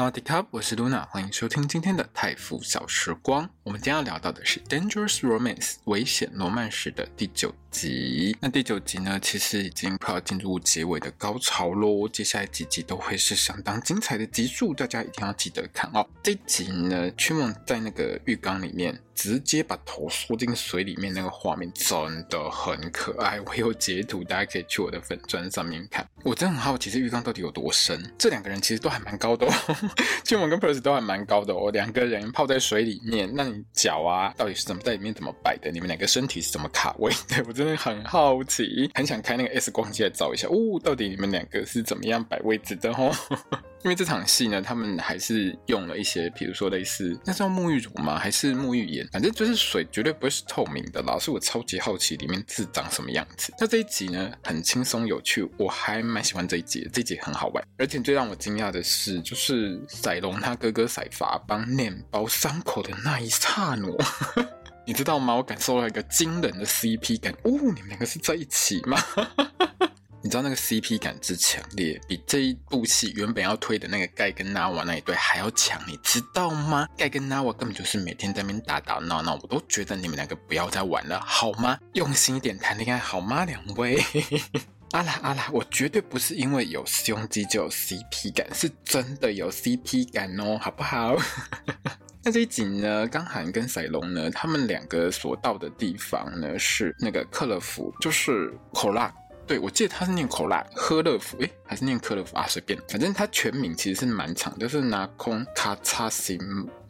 萨瓦迪卡，我是 Luna，欢迎收听今天的泰富小时光。我们今天要聊到的是《Dangerous Romance》危险罗曼史的第九集。那第九集呢，其实已经快要进入结尾的高潮喽。接下来几集都会是相当精彩的集数，大家一定要记得看哦。这集呢，曲梦在那个浴缸里面。直接把头缩进水里面，那个画面真的很可爱。我有截图，大家可以去我的粉专上面看。我真的很好奇，这浴缸到底有多深？这两个人其实都还蛮高的哦，俊文跟 p e r c 都还蛮高的哦。两个人泡在水里面，那你脚啊，到底是怎么在里面怎么摆的？你们两个身体是怎么卡位的？我真的很好奇，很想开那个 X 光机来照一下。哦，到底你们两个是怎么样摆位置的哦？因为这场戏呢，他们还是用了一些，比如说类似那是用沐浴乳吗？还是沐浴盐？反正就是水绝对不会是透明的。老师，我超级好奇里面是长什么样子。那这一集呢，很轻松有趣，我还蛮喜欢这一集，这一集很好玩。而且最让我惊讶的是，就是赛隆他哥哥赛法帮念包伤口的那一刹那，你知道吗？我感受到一个惊人的 CP 感。哦，你们两个是在一起吗？你知道那个 CP 感之强烈，比这一部戏原本要推的那个盖跟纳瓦那一对还要强，你知道吗？盖跟纳瓦根本就是每天在那边打打闹闹，我都觉得你们两个不要再玩了，好吗？用心一点谈恋爱好吗？两位，阿拉阿拉，我绝对不是因为有胸肌就有 CP 感，是真的有 CP 感哦，好不好？那这一集呢，刚涵跟赛隆呢，他们两个所到的地方呢，是那个克勒夫，就是口拉。对，我记得他是念口拉赫勒夫，诶，还是念科勒夫啊？随便，反正他全名其实是蛮长，就是拿空卡查西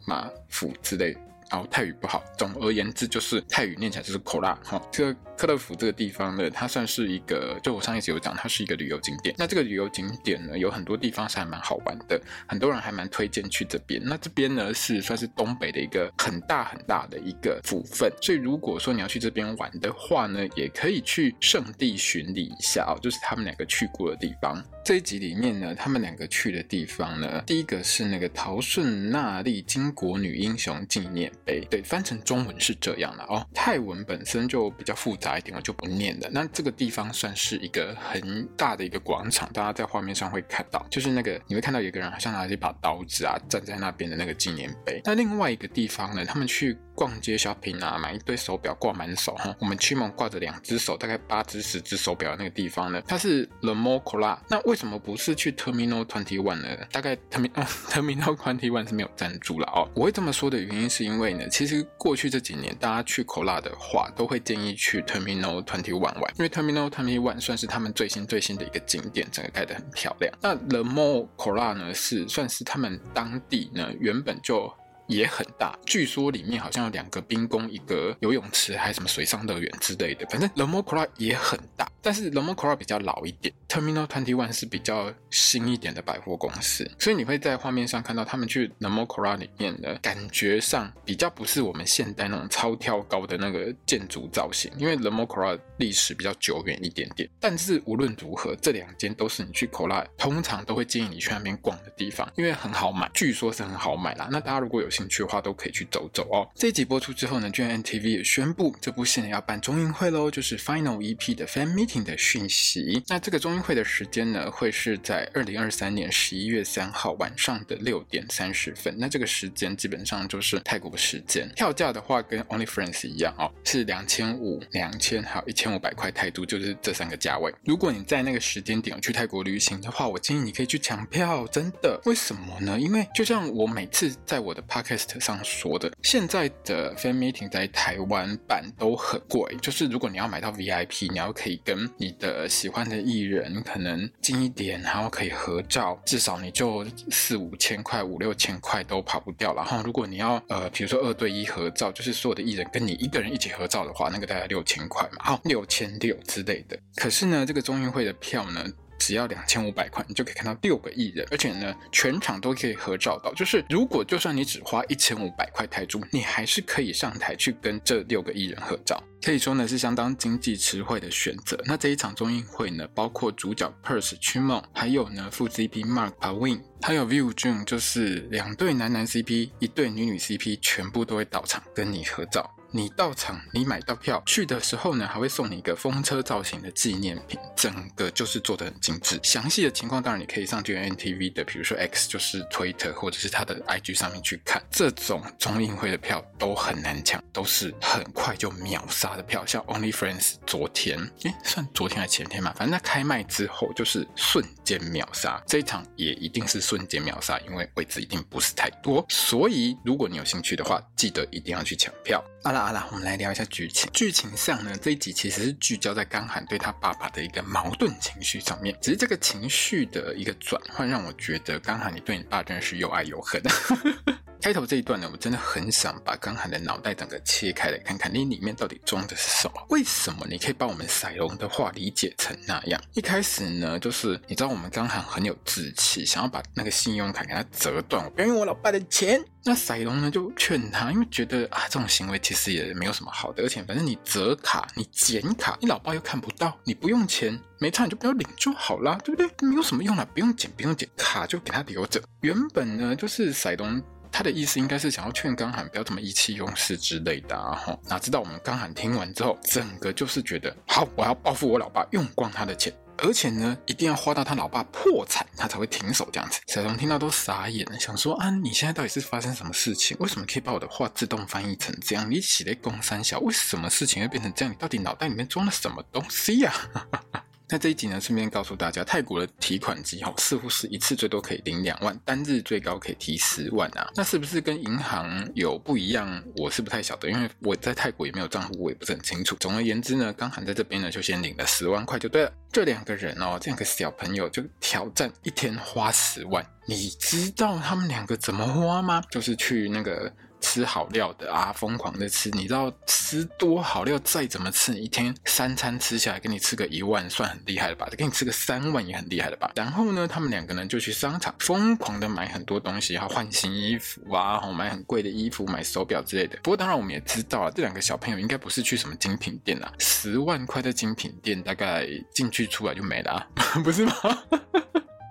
马夫之类。哦，泰语不好。总而言之，就是泰语念起来就是口辣。哈，这个克勒福这个地方呢，它算是一个，就我上一集有讲，它是一个旅游景点。那这个旅游景点呢，有很多地方是还蛮好玩的，很多人还蛮推荐去这边。那这边呢，是算是东北的一个很大很大的一个府份，所以如果说你要去这边玩的话呢，也可以去圣地巡礼一下哦，就是他们两个去过的地方。这一集里面呢，他们两个去的地方呢，第一个是那个陶顺纳莉巾帼女英雄纪念碑，对，翻成中文是这样的哦。泰文本身就比较复杂一点，我就不念了。那这个地方算是一个很大的一个广场，大家在画面上会看到，就是那个你会看到有一个人好像拿着一把刀子啊，站在那边的那个纪念碑。那另外一个地方呢，他们去。逛街 shopping 啊，买一堆手表挂满手哈。我们曲梦挂着两只手，大概八只十只手表的那个地方呢，它是 Le Mont Colas。那为什么不是去 Terminal Twenty One 呢？大概 Terminal、Terminal Twenty One 是没有赞助了哦。我会这么说的原因是因为呢，其实过去这几年大家去 Cola 的话，都会建议去 Terminal Twenty One 玩，因为 Terminal Twenty One 算是他们最新最新的一个景点，整个盖得很漂亮。那 Le Mont Colas 呢，是算是他们当地呢原本就。也很大，据说里面好像有两个冰宫、一个游泳池，还有什么水上乐园之类的。反正 Le m o c r a 也很大，但是 Le m o c r a 比较老一点，Terminal Twenty One 是比较新一点的百货公司，所以你会在画面上看到他们去 Le m o c r a 里面的感觉上比较不是我们现代那种超挑高的那个建筑造型，因为 Le m o c r a 历史比较久远一点点。但是无论如何，这两间都是你去 Cola 通常都会建议你去那边逛的地方，因为很好买，据说是很好买啦。那大家如果有兴兴趣的话都可以去走走哦。这一集播出之后呢，GMMTV 也宣布这部戏呢要办中英会喽，就是 Final EP 的 Fan Meeting 的讯息。那这个中英会的时间呢，会是在二零二三年十一月三号晚上的六点三十分。那这个时间基本上就是泰国的时间。票价的话跟 Only Friends 一样哦，是两千五、两千还有一千五百块泰铢，就是这三个价位。如果你在那个时间点去泰国旅行的话，我建议你可以去抢票，真的。为什么呢？因为就像我每次在我的 cast 上。说的，现在的 fan meeting 在台湾办都很贵，就是如果你要买到 VIP，你要可以跟你的喜欢的艺人可能近一点，然后可以合照，至少你就四五千块、五六千块都跑不掉。然后如果你要呃，比如说二对一合照，就是所有的艺人跟你一个人一起合照的话，那个大概六千块嘛，好，六千六之类的。可是呢，这个中映会的票呢？只要两千五百块，你就可以看到六个艺人，而且呢，全场都可以合照到。就是如果就算你只花一千五百块台铢，你还是可以上台去跟这六个艺人合照。可以说呢，是相当经济实惠的选择。那这一场综艺会呢，包括主角 Perth 曲梦，还有呢副 CP Mark Pawin，还有 Viu Jun，就是两对男男 CP，一对女女 CP，全部都会到场跟你合照。你到场，你买到票去的时候呢，还会送你一个风车造型的纪念品，整个就是做的很精致。详细的情况当然你可以上 GNTV 的，比如说 X 就是 Twitter 或者是他的 IG 上面去看。这种中映会的票都很难抢，都是很快就秒杀的票。像 Only Friends 昨天，诶，算昨天还是前天嘛，反正在开卖之后就是瞬间秒杀。这一场也一定是瞬间秒杀，因为位置一定不是太多。所以如果你有兴趣的话，记得一定要去抢票。好好啦，我们来聊一下剧情。剧情上呢，这一集其实是聚焦在刚寒对他爸爸的一个矛盾情绪上面。只是这个情绪的一个转换，让我觉得刚寒你对你爸真的是又爱又恨。开头这一段呢，我真的很想把刚涵的脑袋整个切开来看看，你里面到底装的是什么？为什么你可以把我们赛龙的话理解成那样？一开始呢，就是你知道我们刚涵很有志气，想要把那个信用卡给他折断，我不要用我老爸的钱。那赛龙呢就劝他，因为觉得啊这种行为其实也没有什么好的，而且反正你折卡、你剪卡，你老爸又看不到，你不用钱，没差你就不要领就好啦，对不对？没有什么用啦，不用剪，不用剪，卡就给他留着。原本呢就是赛龙。他的意思应该是想要劝刚涵不要这么意气用事之类的啊，哈，哪知道我们刚涵听完之后，整个就是觉得好，我要报复我老爸，用光他的钱，而且呢，一定要花到他老爸破产，他才会停手这样子。小龙听到都傻眼了，想说啊，你现在到底是发生什么事情？为什么可以把我的话自动翻译成这样？你起来攻三小，为什么事情会变成这样？你到底脑袋里面装了什么东西呀、啊？那这一集呢，顺便告诉大家，泰国的提款机哈，似乎是一次最多可以领两万，单日最高可以提十万啊。那是不是跟银行有不一样？我是不太晓得，因为我在泰国也没有账户，我也不是很清楚。总而言之呢，刚涵在这边呢，就先领了十万块就对了。这两个人哦，这两个小朋友就挑战一天花十万，你知道他们两个怎么花吗？就是去那个。吃好料的啊，疯狂的吃，你知道吃多好料再怎么吃，一天三餐吃下来，给你吃个一万，算很厉害了吧？给你吃个三万也很厉害了吧？然后呢，他们两个呢就去商场疯狂的买很多东西，然后换新衣服啊，买很贵的衣服，买手表之类的。不过当然我们也知道啊，这两个小朋友应该不是去什么精品店啊，十万块的精品店大概进去出来就没了啊，不是吗？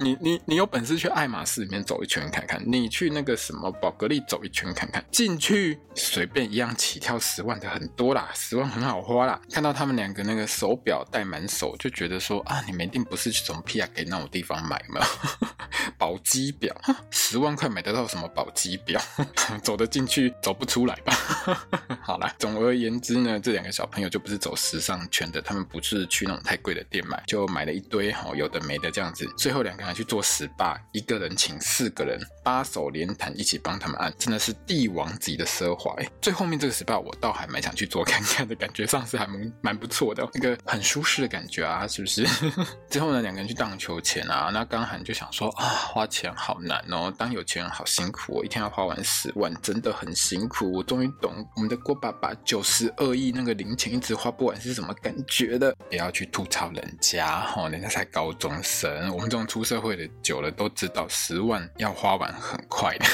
你你你有本事去爱马仕里面走一圈看看，你去那个什么宝格丽走一圈看看，进去随便一样起跳十万的很多啦，十万很好花啦。看到他们两个那个手表戴满手，就觉得说啊，你们一定不是去什么 P R K 那种地方买嘛，宝鸡表，十万块买得到什么宝鸡表？走得进去走不出来吧？好啦，总而言之呢，这两个小朋友就不是走时尚圈的，他们不是去那种太贵的店买，就买了一堆哈有的没的这样子，最后两个。去做 SPA，一个人请四个人，八手连弹一起帮他们按，真的是帝王级的奢华。最后面这个 SPA 我倒还蛮想去做看看的，感觉上是还蛮蛮不错的，那个很舒适的感觉啊，是不是？之后呢，两个人去荡秋千啊，那刚涵就想说啊，花钱好难哦，当有钱人好辛苦哦，一天要花完十万，真的很辛苦。我终于懂我们的郭爸爸九十二亿那个零钱一直花不完是什么感觉的。不要去吐槽人家，哦，人家才高中生，我们这种出社会的久了都知道，十万要花完很快的。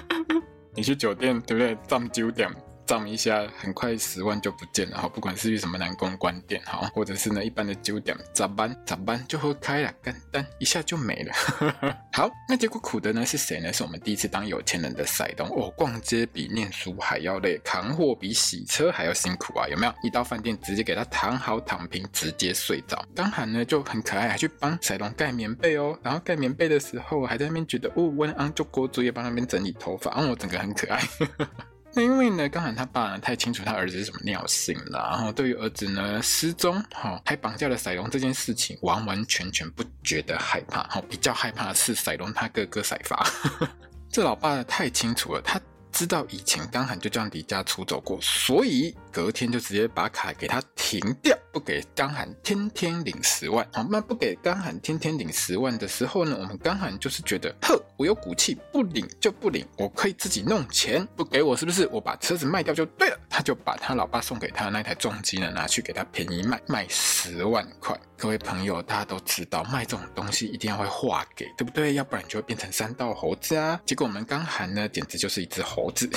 你去酒店对不对？占酒店。涨一下，很快十万就不见了哈！不管是去什么南宫关店哈，或者是呢一般的酒店，咋办？咋办？就喝开了，干单一下就没了。好，那结果苦的呢是谁呢？是我们第一次当有钱人的塞东哦，逛街比念书还要累，扛货比洗车还要辛苦啊！有没有？一到饭店直接给他躺好躺平，直接睡着。刚涵呢就很可爱，还去帮塞东盖棉被哦。然后盖棉被的时候还在那边觉得哦，温安就锅作业帮那边整理头发，哦，整个很可爱。那因为呢，刚涵他爸呢太清楚他儿子是什么尿性了，然后对于儿子呢失踪，哈，还绑架了赛龙这件事情，完完全全不觉得害怕，哈，比较害怕的是赛龙他哥哥赛发，这老爸呢太清楚了，他知道以前刚喊就这样离家出走过，所以隔天就直接把卡给他停掉，不给刚喊天天领十万。好，那不给刚喊天天领十万的时候呢，我们刚喊就是觉得，呵，我有骨气，不领就不领，我可以自己弄钱，不给我是不是？我把车子卖掉就对了。他就把他老爸送给他的那台重机呢，拿去给他便宜卖，卖十万块。各位朋友，大家都知道卖这种东西一定要会画给，对不对？要不然就会变成山道猴子啊。结果我们刚喊呢，简直就是一只猴子。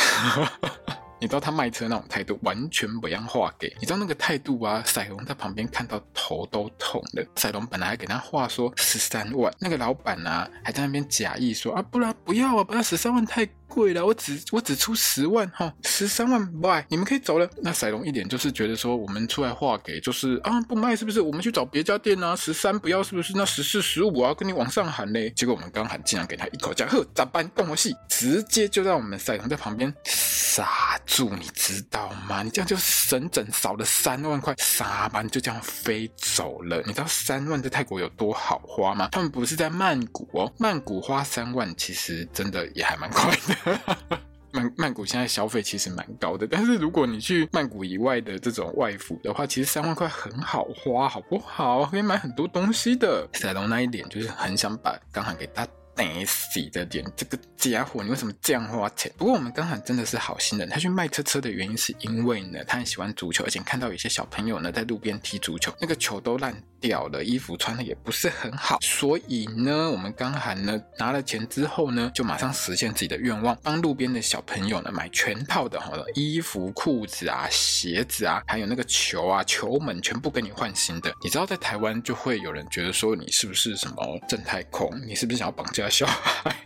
你知道他卖车那种态度，完全不让画给。你知道那个态度啊，赛龙在旁边看到头都痛了。赛龙本来还给他画说十三万，那个老板啊还在那边假意说啊，不然不要啊，不要十三万太贵了，我只我只出十万哈，十三万不卖，你们可以走了。那赛龙一点就是觉得说我们出来画给就是啊不卖是不是？我们去找别家店啊，十三不要是不是？那十四十五啊，跟你往上喊嘞。结果我们刚喊竟然给他一口价，呵，咋办？动我戏，直接就让我们赛龙在旁边傻。住，你知道吗？你这样就整整少了三万块，傻吧？你就这样飞走了。你知道三万在泰国有多好花吗？他们不是在曼谷哦，曼谷花三万其实真的也还蛮快的。曼曼谷现在消费其实蛮高的，但是如果你去曼谷以外的这种外府的话，其实三万块很好花，好不好？可以买很多东西的。赛龙那一点就是很想把刚好给他。得死的点，这个家伙，你为什么这样花钱？不过我们刚好真的是好心人，他去卖车车的原因是因为呢，他很喜欢足球，而且看到有些小朋友呢在路边踢足球，那个球都烂掉了，衣服穿的也不是很好，所以呢，我们刚好呢拿了钱之后呢，就马上实现自己的愿望，帮路边的小朋友呢买全套的好的衣服、裤子啊、鞋子啊，还有那个球啊、球门，全部给你换新的。你知道在台湾就会有人觉得说你是不是什么正太控？你是不是想要绑架小孩？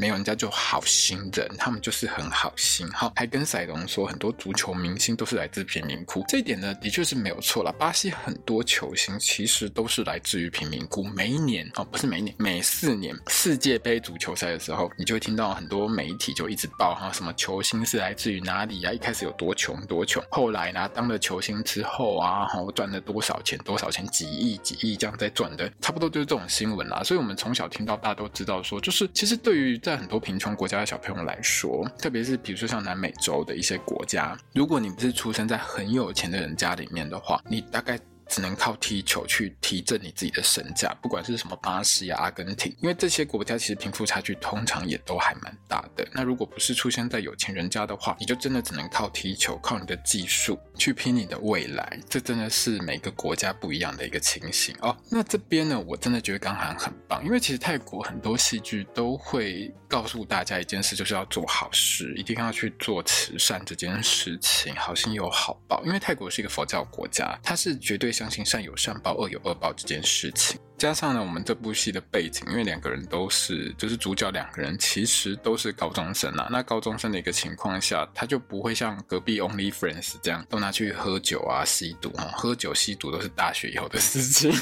没有，人家就好心人，他们就是很好心哈，还跟赛龙说很多足球明星都是来自贫民窟，这一点呢的确是没有错了。巴西很多球星其实都是来自于贫民窟，每一年哦，不是每一年，每四年世界杯足球赛的时候，你就会听到很多媒体就一直报哈，什么球星是来自于哪里啊？一开始有多穷多穷，后来呢当了球星之后啊，哈赚了多少钱多少钱，几亿几亿这样在赚的，差不多就是这种新闻啦。所以我们从小听到大家都知道说，就是其实对于在很多贫穷国家的小朋友来说，特别是比如说像南美洲的一些国家，如果你不是出生在很有钱的人家里面的话，你大概。只能靠踢球去提振你自己的身价，不管是什么巴西啊、阿根廷，因为这些国家其实贫富差距通常也都还蛮大的。那如果不是出生在有钱人家的话，你就真的只能靠踢球，靠你的技术去拼你的未来。这真的是每个国家不一样的一个情形哦。那这边呢，我真的觉得刚涵很棒，因为其实泰国很多戏剧都会告诉大家一件事，就是要做好事，一定要去做慈善这件事情，好心有好报。因为泰国是一个佛教国家，它是绝对。相信善有善报，恶有恶报这件事情，加上呢，我们这部戏的背景，因为两个人都是，就是主角两个人其实都是高中生啊。那高中生的一个情况下，他就不会像隔壁 Only Friends 这样都拿去喝酒啊、吸毒啊，喝酒吸毒都是大学以后的事情。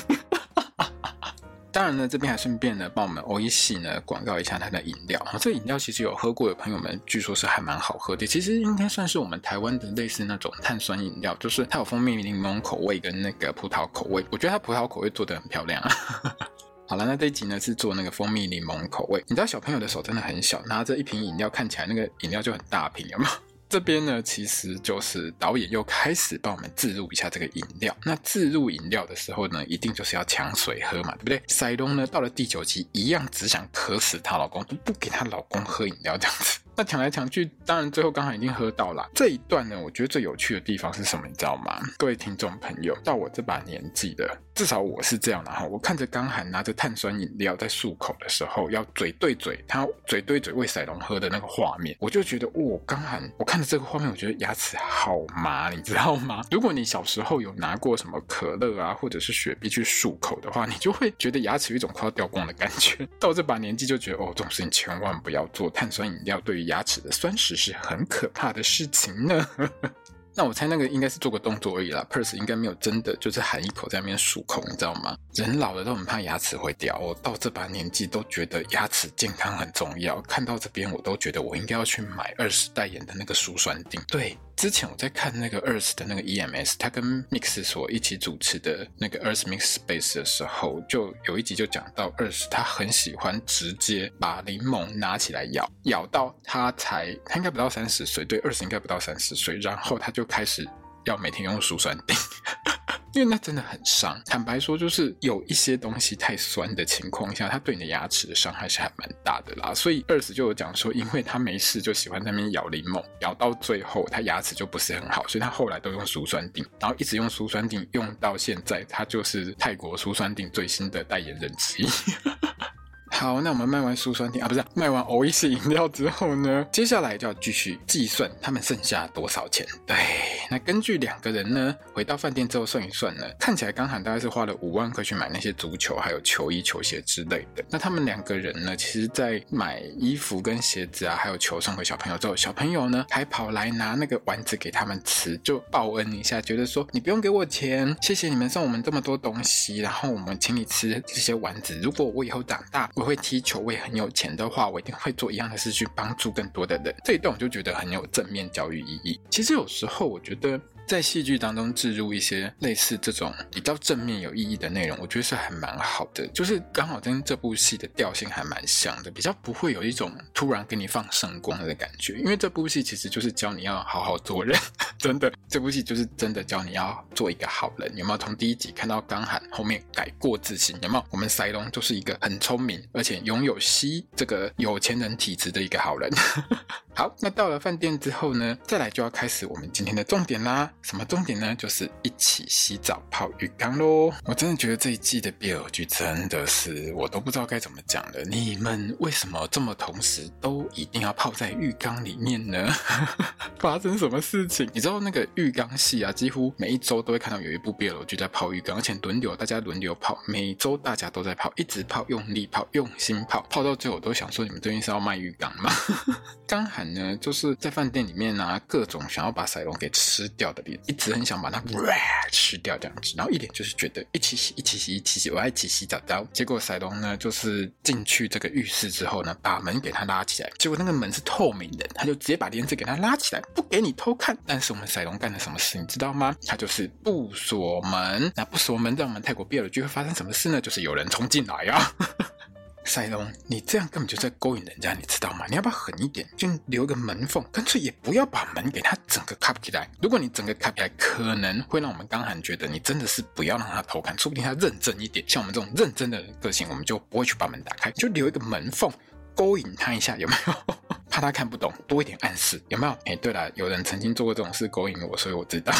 当然呢，这边还顺便呢帮我们欧一系呢广告一下它的饮料。哈，这个饮料其实有喝过的朋友们，据说是还蛮好喝的。其实应该算是我们台湾的类似那种碳酸饮料，就是它有蜂蜜柠檬口味跟那个葡萄口味。我觉得它葡萄口味做得很漂亮啊。好了，那这一集呢是做那个蜂蜜柠檬口味。你知道小朋友的手真的很小，拿着一瓶饮料看起来那个饮料就很大瓶，有没有？这边呢，其实就是导演又开始帮我们置入一下这个饮料。那置入饮料的时候呢，一定就是要抢水喝嘛，对不对？塞东呢，到了第九集，一样只想渴死她老公，都不给她老公喝饮料这样子。那抢来抢去，当然最后刚好已经喝到了。这一段呢，我觉得最有趣的地方是什么？你知道吗？各位听众朋友，到我这把年纪的，至少我是这样的哈。我看着刚涵拿着碳酸饮料在漱口的时候，要嘴对嘴，他嘴对嘴喂赛龙喝的那个画面，我就觉得，哦，刚涵，我看着这个画面，我觉得牙齿好麻，你知道吗？如果你小时候有拿过什么可乐啊，或者是雪碧去漱口的话，你就会觉得牙齿有一种快要掉光的感觉。到这把年纪就觉得，哦，这种事情千万不要做。碳酸饮料对于牙齿的酸蚀是很可怕的事情呢。那我猜那个应该是做个动作而已啦，Perse 应该没有真的就是含一口在那边漱口，你知道吗？人老了都很怕牙齿会掉，我到这把年纪都觉得牙齿健康很重要。看到这边我都觉得我应该要去买二十代言的那个舒酸定。对，之前我在看那个 Earth 的那个 EMS，他跟 Mix 所一起主持的那个 Earth Mix Space 的时候，就有一集就讲到 Earth 他很喜欢直接把柠檬拿起来咬，咬到他才他应该不到三十岁，对，Earth 应该不到三十岁，然后他就。开始要每天用舒酸丁。因为那真的很伤，坦白说，就是有一些东西太酸的情况下，它对你的牙齿的伤害是还蛮大的啦。所以二子就有讲说，因为他没事就喜欢那边咬柠檬，咬到最后他牙齿就不是很好，所以他后来都用苏酸定，然后一直用苏酸定用到现在，他就是泰国苏酸定最新的代言人之一。好，那我们卖完舒酸甜啊，不是卖完欧意式饮料之后呢，接下来就要继续计算他们剩下多少钱。对，那根据两个人呢，回到饭店之后算一算呢，看起来刚喊大概是花了五万块去买那些足球、还有球衣、球鞋之类的。那他们两个人呢，其实在买衣服跟鞋子啊，还有球送给小朋友之后，小朋友呢还跑来拿那个丸子给他们吃，就报恩一下，觉得说你不用给我钱，谢谢你们送我们这么多东西，然后我们请你吃这些丸子。如果我以后长大，我会踢球，我也很有钱的话，我一定会做一样的事去帮助更多的人。这一段我就觉得很有正面教育意义。其实有时候我觉得。在戏剧当中置入一些类似这种比较正面有意义的内容，我觉得是还蛮好的，就是刚好跟这部戏的调性还蛮像的，比较不会有一种突然给你放圣光的感觉。因为这部戏其实就是教你要好好做人，真的，这部戏就是真的教你要做一个好人。有没有从第一集看到刚喊后面改过自新？有没有？我们赛隆就是一个很聪明而且拥有西这个有钱人体质的一个好人。好，那到了饭店之后呢，再来就要开始我们今天的重点啦。什么重点呢？就是一起洗澡泡浴缸喽！我真的觉得这一季的 BL 剧真的是我都不知道该怎么讲了。你们为什么这么同时都一定要泡在浴缸里面呢？发生什么事情？你知道那个浴缸戏啊，几乎每一周都会看到有一部 BL 剧在泡浴缸，而且轮流大家轮流泡，每周大家都在泡，一直泡，用力泡，用心泡，泡到最后我都想说，你们最近是要卖浴缸吗？刚喊呢，就是在饭店里面拿各种想要把赛隆给吃掉的脸。一直很想把它吃掉这样子，然后一脸就是觉得一起洗，一起洗，一起洗，我要一起洗澡澡。结果赛隆呢，就是进去这个浴室之后呢，把门给他拉起来，结果那个门是透明的，他就直接把帘子给他拉起来，不给你偷看。但是我们赛隆干了什么事，你知道吗？他就是不锁门。那不锁门，在我们泰国 BL 剧会发生什么事呢？就是有人冲进来呀。赛隆，你这样根本就在勾引人家，你知道吗？你要不要狠一点，就留个门缝，干脆也不要把门给他整个开起来。如果你整个开起来，可能会让我们刚喊觉得你真的是不要让他偷看，说不定他认真一点。像我们这种认真的个性，我们就不会去把门打开，就留一个门缝，勾引他一下，有没有？怕他看不懂，多一点暗示，有没有？哎，对了，有人曾经做过这种事勾引我，所以我知道。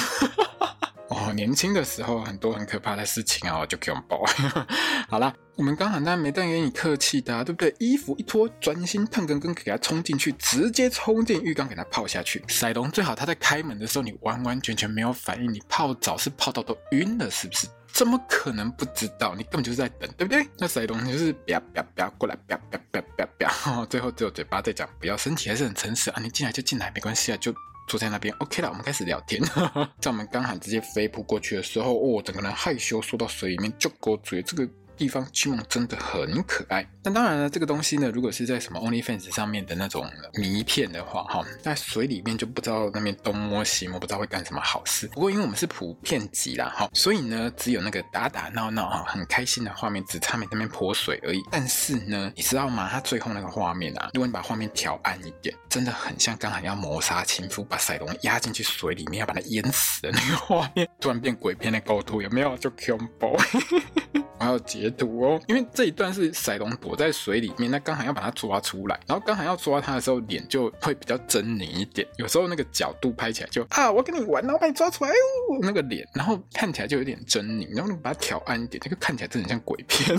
哦，年轻的时候很多很可怕的事情啊，就给我们报。好啦。我们刚喊他没带给你客气的，啊，对不对？衣服一脱，专心腾根根给他冲进去，直接冲进浴缸给他泡下去。赛隆最好他在开门的时候你完完全全没有反应，你泡澡是泡到都晕了，是不是？怎么可能不知道？你根本就是在等，对不对？那赛隆就是啪啪啪过来啪啪啪啪啪，最后只有嘴巴在讲，不要生气，还是很诚实啊。你进来就进来，没关系啊，就坐在那边。OK 了，我们开始聊天。在我们刚喊直接飞扑过去的时候，哦，整个人害羞缩到水里面，就勾嘴这个。地方区梦真的很可爱，但当然了，这个东西呢，如果是在什么 OnlyFans 上面的那种迷片的话，哈，在水里面就不知道那边东摸西摸，不知道会干什么好事。不过因为我们是普遍级啦，哈，所以呢，只有那个打打闹闹哈，很开心的画面，只差没那边泼水而已。但是呢，你知道吗？它最后那个画面啊，如果你把画面调暗一点，真的很像刚好要谋杀情夫，把赛龙压进去水里面要把它淹死的那个画面，突然变鬼片的构图，有没有？就恐怖。我还要截图哦，因为这一段是赛隆躲在水里面，那刚好要把它抓出来，然后刚好要抓它的时候，脸就会比较狰狞一点，有时候那个角度拍起来就啊，我跟你玩，然后把你抓出来，哦，那个脸，然后看起来就有点狰狞，然后你把它调暗一点，那个看起来真的像鬼片。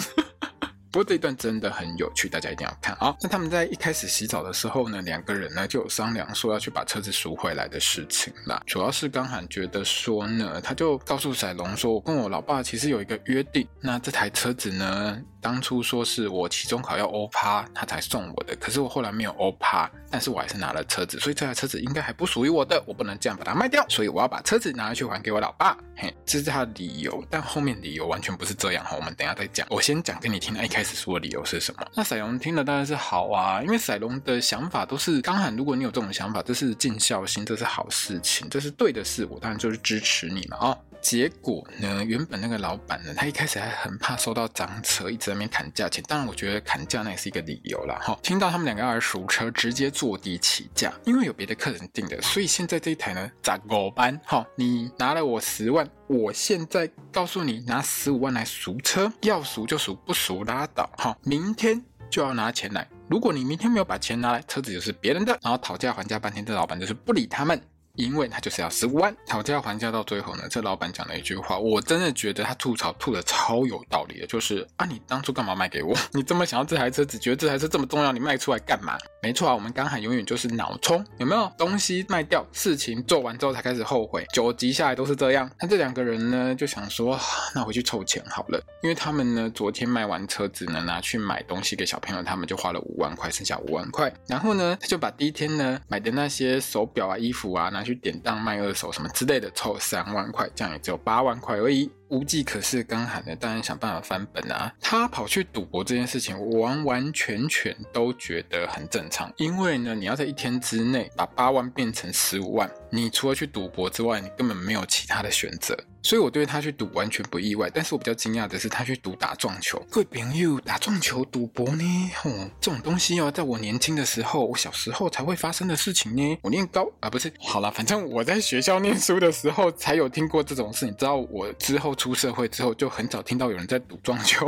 不过这一段真的很有趣，大家一定要看啊！那他们在一开始洗澡的时候呢，两个人呢就有商量说要去把车子赎回来的事情啦。主要是刚喊觉得说呢，他就告诉赛龙说，我跟我老爸其实有一个约定，那这台车子呢，当初说是我期中考要欧趴，他才送我的。可是我后来没有欧趴，但是我还是拿了车子，所以这台车子应该还不属于我的，我不能这样把它卖掉，所以我要把车子拿去还给我老爸。嘿，这是他的理由，但后面理由完全不是这样哈，我们等一下再讲。我先讲给你听，一开始说的理由是什么？那赛隆听了当然是好啊，因为赛隆的想法都是刚喊，如果你有这种想法，这是尽孝心，这是好事情，这是对的事，我当然就是支持你嘛啊。结果呢，原本那个老板呢，他一开始还很怕收到赃车，一直在那边砍价钱。当然，我觉得砍价那也是一个理由啦。哈。听到他们两个要来赎车，直接坐地起价，因为有别的客人订的，所以现在这一台呢，砸狗班。好，你拿了我十万，我现在告诉你，拿十五万来赎车，要赎就赎，不赎拉倒。哈，明天就要拿钱来。如果你明天没有把钱拿来，车子就是别人的。然后讨价还价半天，这老板就是不理他们。因为他就是要十五万，讨价还价到最后呢，这老板讲了一句话，我真的觉得他吐槽吐的超有道理的，就是啊，你当初干嘛卖给我？你这么想要这台车，子觉得这台车这么重要，你卖出来干嘛？没错啊，我们刚喊永远就是脑冲，有没有？东西卖掉，事情做完之后才开始后悔，九集下来都是这样。那这两个人呢，就想说，那回去凑钱好了，因为他们呢，昨天卖完车子呢，拿去买东西给小朋友，他们就花了五万块，剩下五万块。然后呢，他就把第一天呢买的那些手表啊、衣服啊拿去典当卖二手什么之类的，凑三万块，这样也只有八万块而已。无计可施，刚喊的当然想办法翻本啊！他跑去赌博这件事情，完完全全都觉得很正常。因为呢，你要在一天之内把八万变成十五万，你除了去赌博之外，你根本没有其他的选择。所以我对他去赌完全不意外。但是我比较惊讶的是，他去赌打撞球。各位朋友，打撞球赌博呢？哦，这种东西哦，在我年轻的时候，我小时候才会发生的事情呢。我念高啊，不是，好了，反正我在学校念书的时候才有听过这种事。你知道，我之后。出社会之后，就很少听到有人在赌撞球。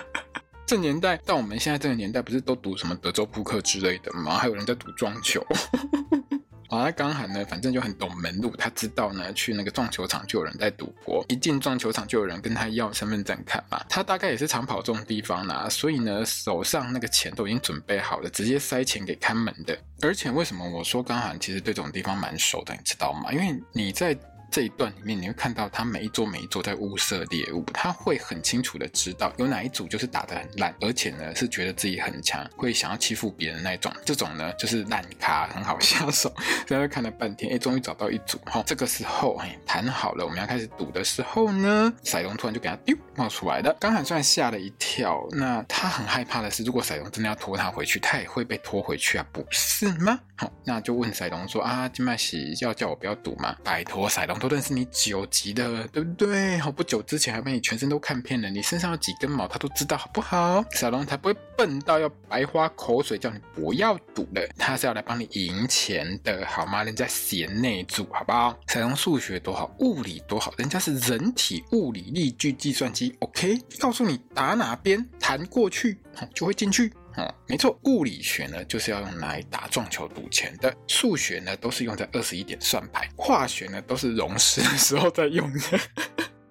这年代到我们现在这个年代，不是都赌什么德州扑克之类的吗？还有人在赌撞球。好，那刚好呢，反正就很懂门路，他知道呢，去那个撞球场就有人在赌博，一进撞球场就有人跟他要身份证看嘛。他大概也是常跑这种地方啦，所以呢，手上那个钱都已经准备好了，直接塞钱给看门的。而且为什么我说刚好其实对这种地方蛮熟的，你知道吗？因为你在。这一段里面，你会看到他每一桌每一桌在物色猎物，他会很清楚的知道有哪一组就是打得很烂，而且呢是觉得自己很强，会想要欺负别人那种。这种呢就是烂咖，很好下手。在那看了半天，哎，终于找到一组哈。这个时候，哎，谈好了，我们要开始赌的时候呢，骰龙突然就给他丢冒出来了。刚才虽然吓了一跳，那他很害怕的是，如果骰龙真的要拖他回去，他也会被拖回去啊，不是吗？好，那就问骰龙说啊，金麦喜要叫我不要赌吗？拜托骰龙。都认识你九级的，对不对？好，不久之前还把你全身都看遍了，你身上有几根毛，他都知道，好不好？小龙才不会笨到要白花口水叫你不要赌了，他是要来帮你赢钱的，好吗？人家贤内助，好不好？小龙数学多好，物理多好，人家是人体物理力矩计算机，OK？告诉你打哪边弹过去，就会进去。哦，没错，物理学呢就是要用来打撞球赌钱的，数学呢都是用在二十一点算牌，化学呢都是融式的时候在用的。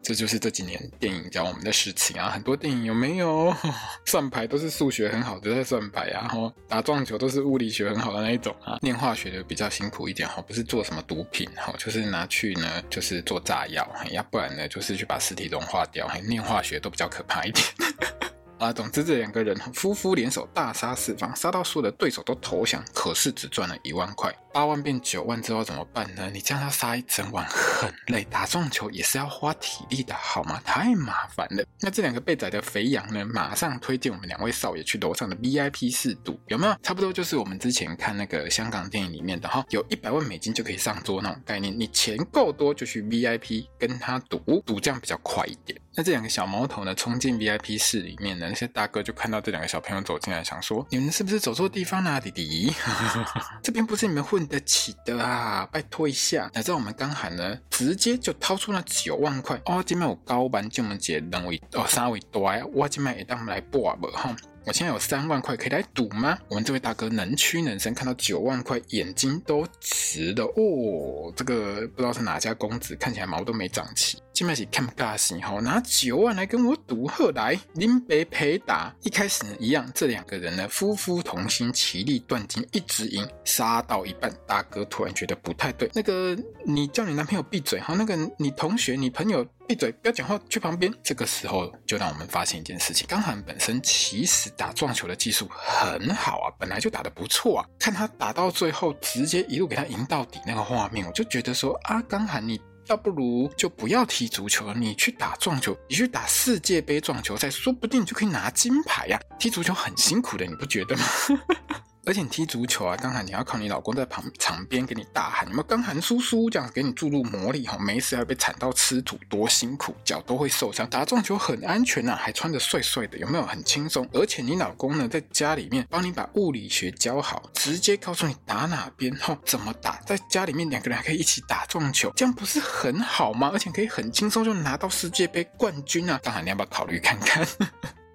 这就是这几年电影教我们的事情啊，很多电影有没有 算牌都是数学很好的在算牌啊，然后打撞球都是物理学很好的那一种啊，念化学的比较辛苦一点哈，不是做什么毒品哈，就是拿去呢就是做炸药，要不然呢就是去把尸体融化掉，念化学都比较可怕一点。啊，总之这两个人夫妇联手大杀四方，杀到所有的对手都投降，可是只赚了一万块。八万变九万之后怎么办呢？你这样要杀一整晚很累，打撞球也是要花体力的，好吗？太麻烦了。那这两个被宰的肥羊呢？马上推荐我们两位少爷去楼上的 VIP 室赌，有没有？差不多就是我们之前看那个香港电影里面的哈，有一百万美金就可以上桌那种概念。你钱够多就去 VIP 跟他赌，赌这样比较快一点。那这两个小毛头呢，冲进 VIP 室里面呢，那些大哥就看到这两个小朋友走进来，想说：你们是不是走错地方啦，啊，弟弟？这边不是你们混得起的啊！拜托一下。那在我们刚喊呢，直接就掏出了九万块。哦，今麦有高班就能解人为哦三位多啊！我今麦也当来博不哈。我现在有三万块可以来赌吗？我们这位大哥能屈能伸，看到九万块，眼睛都直了哦。这个不知道是哪家公子，看起来毛都没长齐。现在是看不尬戏，好，拿九万来跟我赌，后来林北陪打，一开始呢一样，这两个人呢夫妇同心，其利断金，一直赢，杀到一半，大哥突然觉得不太对，那个你叫你男朋友闭嘴，好，那个你同学、你朋友闭嘴，不要讲话，去旁边。这个时候就让我们发现一件事情，刚涵本身其实打撞球的技术很好啊，本来就打得不错啊，看他打到最后，直接一路给他赢到底那个画面，我就觉得说啊，刚涵你。倒不如就不要踢足球了，你去打撞球，你去打世界杯撞球赛，说不定就可以拿金牌呀、踢足球很辛苦的，你不觉得吗？而且踢足球啊，刚才你要靠你老公在旁场边给你大喊，有没有？刚喊叔叔这样给你注入魔力哈，没事还被铲到吃土，多辛苦，脚都会受伤。打撞球很安全呐、啊，还穿得帅帅的，有没有？很轻松。而且你老公呢，在家里面帮你把物理学教好，直接告诉你打哪边哈，怎么打，在家里面两个人还可以一起打撞球，这样不是很好吗？而且可以很轻松就拿到世界杯冠军啊！当然你要不要考虑看看？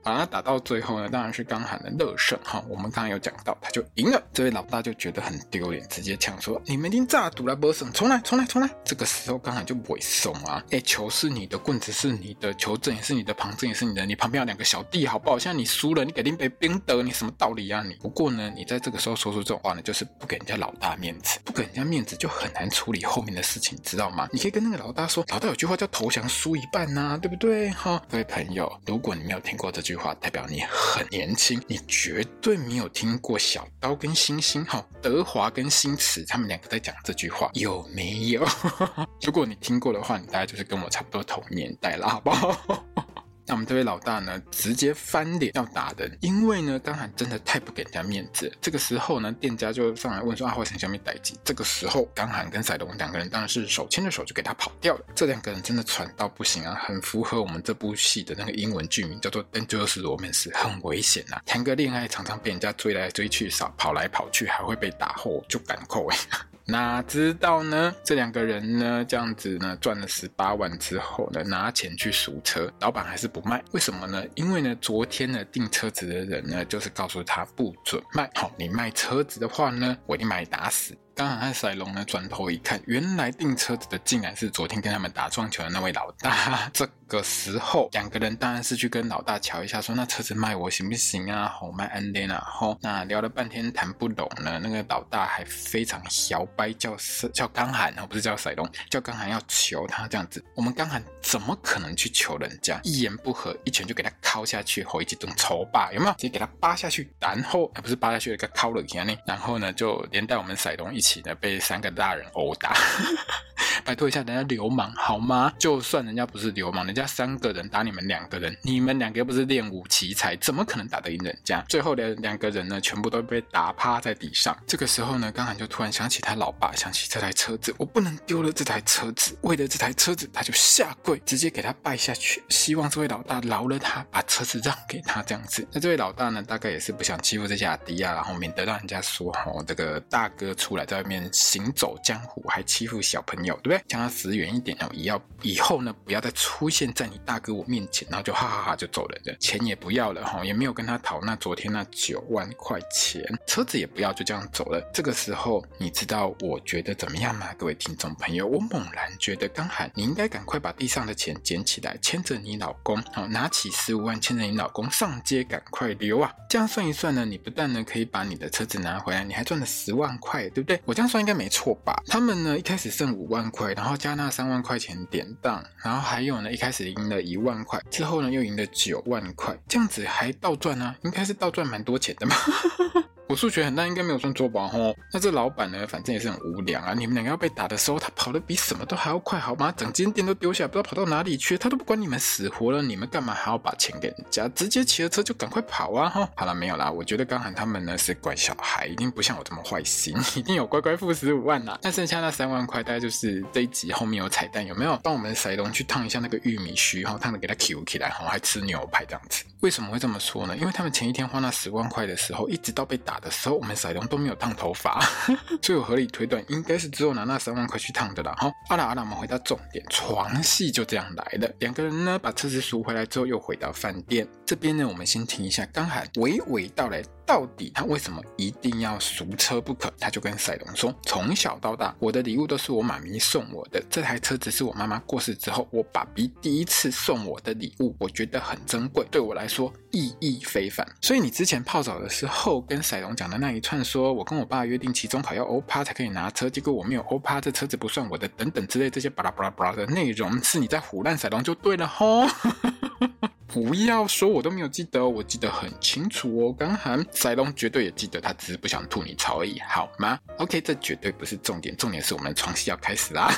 把他打到最后呢，当然是刚喊的乐胜哈。我们刚刚有讲到，他就赢了。这位老大就觉得很丢脸，直接呛说：“你们已经炸赌了，不胜，重来，重来，重来。”这个时候刚喊就尾送啊！哎，球是你的，棍子是你的，球证也是你的，旁证也是你的。你旁边有两个小弟，好不好？现在你输了，你肯定被冰得，你什么道理啊你？不过呢，你在这个时候说出这种话呢，就是不给人家老大面子，不给人家面子就很难处理后面的事情，知道吗？你可以跟那个老大说：“老大有句话叫投降输一半呐、对不对？”哈，各位朋友，如果你没有听过这句话，代表你。很年轻，你绝对没有听过小刀跟星星，哈，德华跟星驰他们两个在讲这句话，有没有？如果你听过的话，你大概就是跟我差不多同年代了，好不好？那我们这位老大呢，直接翻脸要打人，因为呢，刚才真的太不给人家面子。这个时候呢，店家就上来问说：“啊，发生什么代志？”这个时候，刚涵跟赛龙两个人当然是手牵着手就给他跑掉了。这两个人真的蠢到不行啊，很符合我们这部戏的那个英文剧名，叫做《Dangerous Romance》，很危险呐、啊。谈个恋爱常常被人家追来追去，少跑来跑去，还会被打后就赶扣哎。哪知道呢？这两个人呢，这样子呢，赚了十八万之后呢，拿钱去赎车，老板还是不卖。为什么呢？因为呢，昨天呢订车子的人呢，就是告诉他不准卖。好，你卖车子的话呢，我一定把你打死。刚好和赛龙呢转头一看，原来订车子的竟然是昨天跟他们打撞球的那位老大。这个时候，两个人当然是去跟老大瞧一下，说那车子卖我行不行啊？好卖安电啊！吼，那聊了半天谈不拢呢，那个老大还非常摇摆，叫是叫刚涵哦，不是叫赛龙，叫刚涵要求他这样子。我们刚涵怎么可能去求人家？一言不合，一拳就给他敲下去，吼一记顿抽霸，有没有？直接给他扒下去，然后不是扒下去，给他敲了一下呢，然后呢就连带我们赛龙一。起呢，被三个大人殴打，拜托一下，人家流氓好吗？就算人家不是流氓，人家三个人打你们两个人，你们两个又不是练武奇才，怎么可能打得赢人家？最后的两个人呢，全部都被打趴在地上。这个时候呢，刚涵就突然想起他老爸，想起这台车子，我不能丢了这台车子。为了这台车子，他就下跪，直接给他拜下去，希望这位老大饶了他，把车子让给他这样子。那这位老大呢，大概也是不想欺负这些阿弟啊，然后免得让人家说哦，这个大哥出来在外面行走江湖，还欺负小朋友，对不对？将他死远一点哦，也要以后呢，不要再出现在你大哥我面前，然后就哈哈哈就走人了，钱也不要了哈，也没有跟他讨那昨天那九万块钱，车子也不要，就这样走了。这个时候，你知道我觉得怎么样吗？各位听众朋友，我猛然觉得刚喊，你应该赶快把地上的钱捡起来，牵着你老公，好，拿起十五万，牵着你老公上街，赶快溜啊！这样算一算呢，你不但呢可以把你的车子拿回来，你还赚了十万块，对不对？我这样算应该没错吧？他们呢一开始剩五万万块，然后加那三万块钱典当，然后还有呢一开始赢了一万块，之后呢又赢了九万块，这样子还倒赚呢、啊？应该是倒赚蛮多钱的嘛。我数学很烂，应该没有算错吧？吼，那这老板呢，反正也是很无良啊。你们两个要被打的时候，他跑得比什么都还要快，好吗？整间店都丢下，不知道跑到哪里去，他都不管你们死活了，你们干嘛还要把钱给人家？直接骑着车就赶快跑啊！哈，好了，没有啦。我觉得刚喊他们呢是乖小孩，一定不像我这么坏心，一定有乖乖付十五万啦。那剩下那三万块，大概就是这一集后面有彩蛋，有没有？帮我们塞龙去烫一下那个玉米须，然后烫的给他 Q 起来，然后还吃牛排这样子。为什么会这么说呢？因为他们前一天花那十万块的时候，一直到被打的时候，我们赛龙都没有烫头发，所以我合理推断，应该是只有拿那三万块去烫的啦。好，阿拉阿拉，我们回到重点，床戏就这样来了。两个人呢，把车子赎回来之后，又回到饭店。这边呢，我们先听一下刚涵娓娓道来。到底他为什么一定要赎车不可？他就跟赛龙说：“从小到大，我的礼物都是我妈咪送我的。这台车子是我妈妈过世之后，我爸比第一次送我的礼物，我觉得很珍贵，对我来说意义非凡。所以你之前泡澡的时候跟赛龙讲的那一串说，我跟我爸约定期中考要欧趴才可以拿车，结果我没有欧趴，这车子不算我的，等等之类这些巴拉巴拉巴拉的内容，是你在胡乱赛龙就对了吼。”不要说，我都没有记得，我记得很清楚哦。刚涵塞隆绝对也记得，他只是不想吐你槽而已，好吗？OK，这绝对不是重点，重点是我们床戏要开始啦。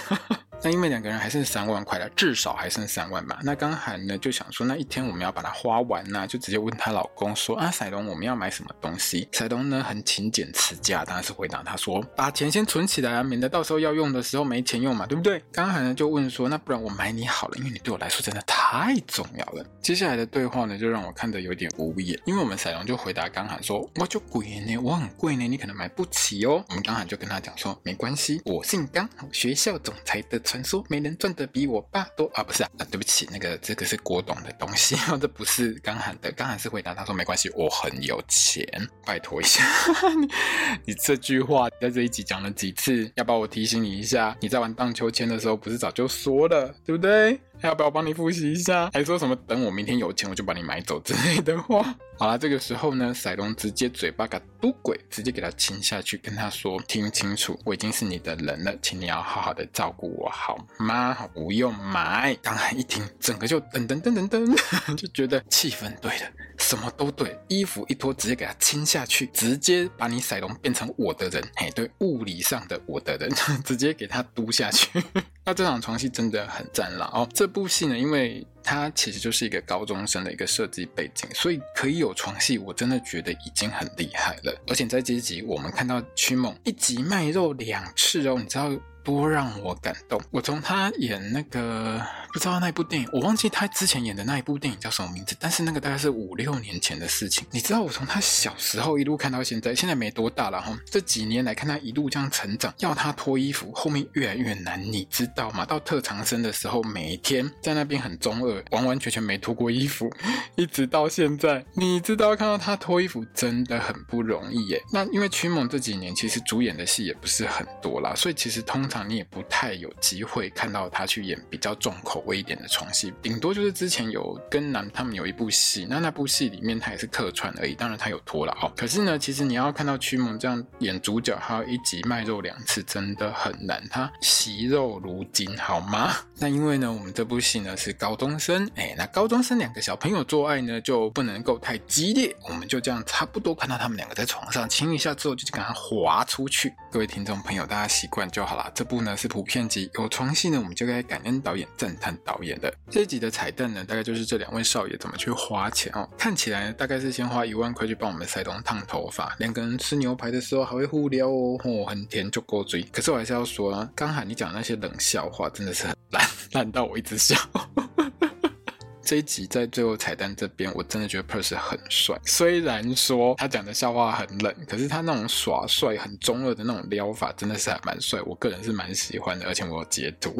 那因为两个人还剩三万块了，至少还剩三万吧。那刚韩呢就想说，那一天我们要把它花完呐、就直接问她老公说啊，彩龙我们要买什么东西？彩龙呢很勤俭持家，当然是回答他说，把钱先存起来啊，免得到时候要用的时候没钱用嘛，对不对？刚韩呢就问说，那不然我买你好了，因为你对我来说真的太重要了。接下来的对话呢，就让我看得有点无言，因为我们彩龙就回答刚韩说，我就贵呢，我很贵呢，你可能买不起哦。我们刚韩就跟他讲说，没关系，我姓刚，学校总裁的传说，没人赚的比我爸多啊，不是啊，对不起，那个这个是郭董的东西，这不是刚喊的，刚喊是回答他说没关系，我很有钱，拜托一下，你你这句话在这一集讲了几次？要不要我提醒你一下？你在玩荡秋千的时候不是早就说了，对不对？要不要帮你复习一下？还说什么等我明天有钱我就把你买走之类的话？好了，这个时候呢，赛隆直接嘴巴给嘟鬼，直接给他亲下去，跟他说：“听清楚，我已经是你的人了，请你要好好的照顾我，好吗？不用买。”当然一听，整个就噔噔噔噔噔，就觉得气氛对了，什么都对，衣服一脱，直接给他亲下去，直接把你赛隆变成我的人，嘿，对，物理上的我的人，直接给他嘟下去。那这场床戏真的很赞了哦！这这部戏呢，因为它其实就是一个高中生的一个设计背景，所以可以有床戏，我真的觉得已经很厉害了。而且在这一集，我们看到曲梦一集卖肉两次哦，你知道多让我感动！我从他演那个。不知道那部电影，我忘记他之前演的那一部电影叫什么名字，但是那个大概是五六年前的事情。你知道我从他小时候一路看到现在，现在没多大了哈。这几年来看他一路这样成长，要他脱衣服，后面越来越难，你知道吗？到特长生的时候，每天在那边很中二，完完全全没脱过衣服，一直到现在，你知道看到他脱衣服真的很不容易耶。那因为曲梦这几年其实主演的戏也不是很多啦，所以其实通常你也不太有机会看到他去演比较重口味一点的床戏，顶多就是之前有跟男他们有一部戏，那那部戏里面他也是客串而已，当然他有脱了哦。可是呢，其实你要看到曲梦这样演主角，还有一集卖肉两次，真的很难。他惜肉如金，好吗？那因为呢，我们这部戏呢是高中生，哎，那高中生两个小朋友做爱呢就不能够太激烈，我们就这样差不多看到他们两个在床上亲一下之后，就给他滑出去。各位听众朋友，大家习惯就好了。这部呢是普遍级，有床戏呢，我们就该感恩导演，赞叹。导演的这一集的彩蛋呢，大概就是这两位少爷怎么去花钱哦。看起来大概是先花一万块去帮我们塞东烫头发，两个人吃牛排的时候还会互撩哦，哦，很甜就够嘴。可是我还是要说啊，刚才你讲那些冷笑话真的是很烂，烂到我一直笑。这一集在最后彩蛋这边，我真的觉得 Perse 很帅。虽然说他讲的笑话很冷，可是他那种耍帅、很中二的那种撩法，真的是还蛮帅。我个人是蛮喜欢的，而且我有截图。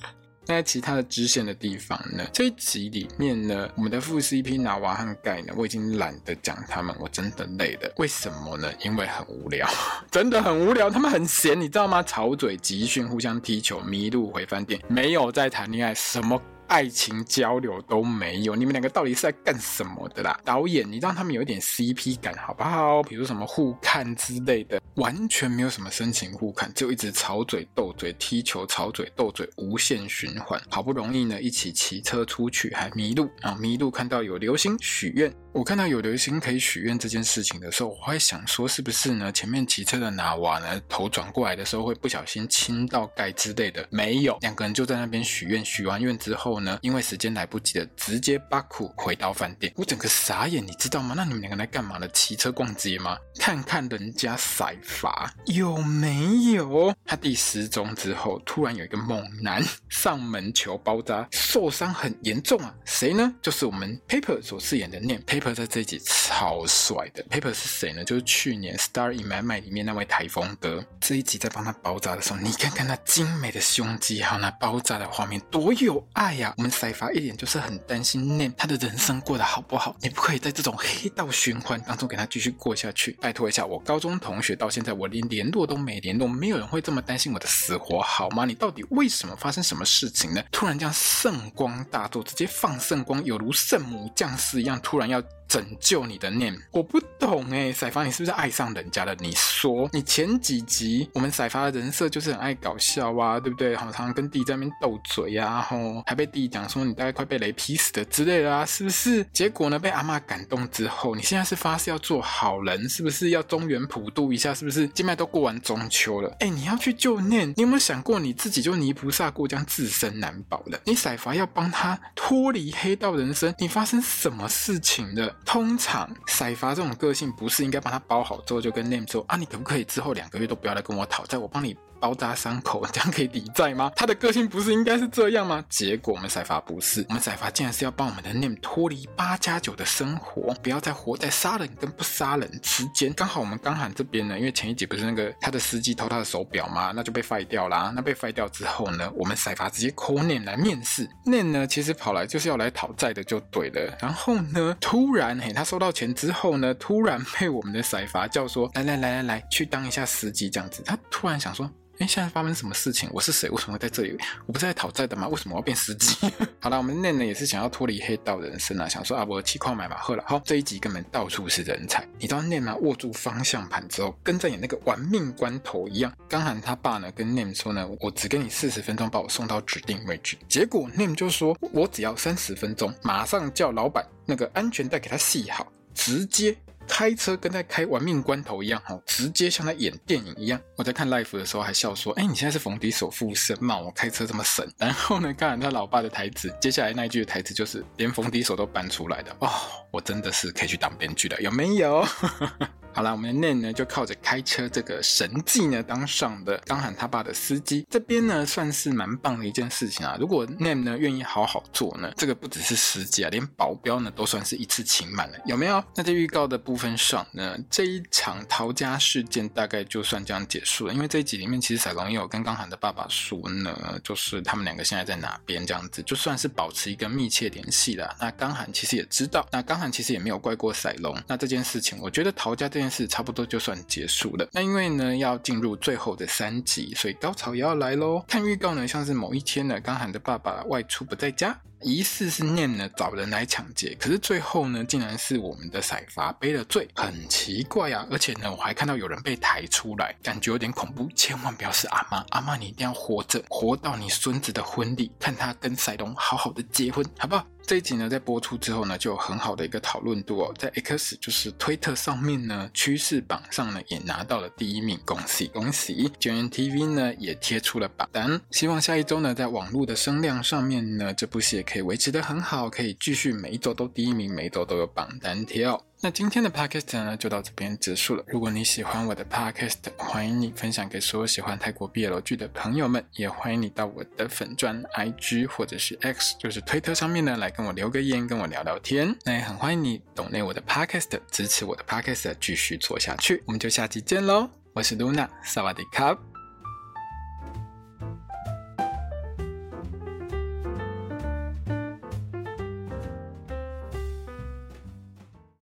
在其他的支线的地方呢，这一集里面呢，我们的副 CP 拿瓦和盖呢，我已经懒得讲他们，我真的累了。为什么呢？因为很无聊，真的很无聊。他们很闲，你知道吗？吵嘴、集训、互相踢球、迷路、回饭店，没有在谈恋爱，什么？爱情交流都没有，你们两个到底是在干什么的啦？导演，你让他们有一点 CP 感好不好？比如什么互看之类的，完全没有什么深情互看，就一直吵嘴斗嘴、踢球吵嘴斗嘴，无限循环。好不容易呢，一起骑车出去还迷路啊！迷路看到有流星许愿，我看到有流星可以许愿这件事情的时候，我会想说是不是呢？前面骑车的拿瓦呢，头转过来的时候会不小心亲到盖之类的，没有，两个人就在那边许愿，许完愿之后。呢，因为时间来不及了，直接巴库回到饭店，我整个傻眼，你知道吗？那你们两个来干嘛呢？骑车逛街吗？看看人家赛法有没有？他弟失踪之后，突然有一个猛男上门求包扎，受伤很严重啊！谁呢？就是我们 Paper 所饰演的 Nim。Paper Paper 在这一集超帅的。Paper 是谁呢？就是去年《Star in My Mind》里面那位台风哥。这一集在帮他包扎的时候，你看看那精美的胸肌，还有那包扎的画面，多有爱呀、我们塞发一点就是很担心 Nim 他的人生过得好不好？你不可以在这种黑道循环当中给他继续过下去。拜托一下，我高中同学到现在我连联络都没联络，没有人会这么担心我的死活好吗？你到底为什么发生什么事情呢？突然这样圣光大作，直接放圣光，有如圣母降世一样，突然要。拯救你的念我不懂哎，彩发你是不是爱上人家了？你说，你前几集我们彩发的人设就是很爱搞笑啊，对不对？好，常常跟弟弟在那边斗嘴呀，然后还被弟弟讲说你大概快被雷劈死的之类的啊，是不是？结果呢，被阿嬷感动之后，你现在是发誓要做好人，是不是？要中原普渡一下，是不是？现在都过完中秋了，哎，你要去救念，你有没有想过你自己就泥菩萨过江，自身难保了？你彩发要帮他脱离黑道人生，你发生什么事情了？通常塞发这种个性，不是应该把他包好之后就跟 NAME 说啊，你可不可以之后两个月都不要来跟我讨债，我帮你。包扎伤口，这样可以抵债吗？他的个性不是应该是这样吗？结果我们财阀不是，我们财阀竟然是要帮我们的 Name 脱离八加九的生活，不要再活在杀人跟不杀人之间。刚好我们刚喊这边呢，因为前一集不是那个他的司机偷他的手表吗？那就被废掉啦。那被废掉之后呢，我们财阀直接 call Name 来面试。Name 呢，其实跑来就是要来讨债的，就对了。然后呢，突然嘿，他收到钱之后呢，突然被我们的财阀叫说，来来来来来，去当一下司机这样子。他突然想说。哎，现在发生什么事情？我是谁？为什么会在这里？我不是在讨债的吗？为什么要变司机？好了，我们 Name 呢也是想要脱离黑道人生啊，想说啊，我气矿买马赫了。好，这一集根本到处是人才。你知道 Name 握住方向盘之后，跟在演那个玩命关头一样。刚喊他爸呢跟 Name 说呢，我只给你四十分钟把我送到指定位置。结果 Name 就说，我只要三十分钟，马上叫老板那个安全带给他系好，直接。开车跟在开玩命关头一样，哦，直接像在演电影一样。我在看 Life 的时候还笑说：“哎，你现在是冯迪所附身嘛？我开车这么神。”然后呢，看完他老爸的台词，接下来那一句的台词就是连冯迪所都搬出来的哦，我真的是可以去当编剧了，有没有？好啦，我们的 Name 呢就靠着开车这个神技呢当上的刚喊他爸的司机，这边呢算是蛮棒的一件事情啊。如果 Name 呢愿意好好做呢，这个不只是司机啊，连保镖呢都算是一次请满了，有没有？那在预告的部分上呢，这一场逃家事件大概就算这样结束了。因为这一集里面其实赛龙也有跟刚喊的爸爸说呢，就是他们两个现在在哪边这样子，就算是保持一个密切联系了。那刚喊其实也知道，那刚喊其实也没有怪过赛龙。那这件事情，我觉得逃家这。这件事差不多就算结束了。那因为呢要进入最后的三集，所以高潮也要来喽。看预告呢，像是某一天呢，刚喊的爸爸外出不在家，疑似是 Name 呢找人来抢劫，可是最后呢，竟然是我们的财阀背了罪，很奇怪啊。而且呢，我还看到有人被抬出来，感觉有点恐怖。千万不要是阿妈，阿妈你一定要活着，活到你孙子的婚礼，看他跟赛龙好好的结婚，好不好？这一集呢，在播出之后呢，就有很好的一个讨论度哦，在 X 就是推特上面呢，趋势榜上呢，也拿到了第一名，恭喜恭喜！GMMTV 呢也贴出了榜单，希望下一周呢，在网络的声量上面呢，这部戏可以维持得很好，可以继续每一周都第一名，每一周都有榜单贴哦。那今天的 podcast 呢，就到这边结束了。如果你喜欢我的 podcast，欢迎你分享给所有喜欢泰国 BL 剧的朋友们，也欢迎你到我的粉钻 IG 或者是 X，就是推特上面呢，来跟我留个言，跟我聊聊天。那也很欢迎你懂内我的 podcast，支持我的 podcast 继续做下去。我们就下期见喽，我是 Luna，萨瓦迪卡。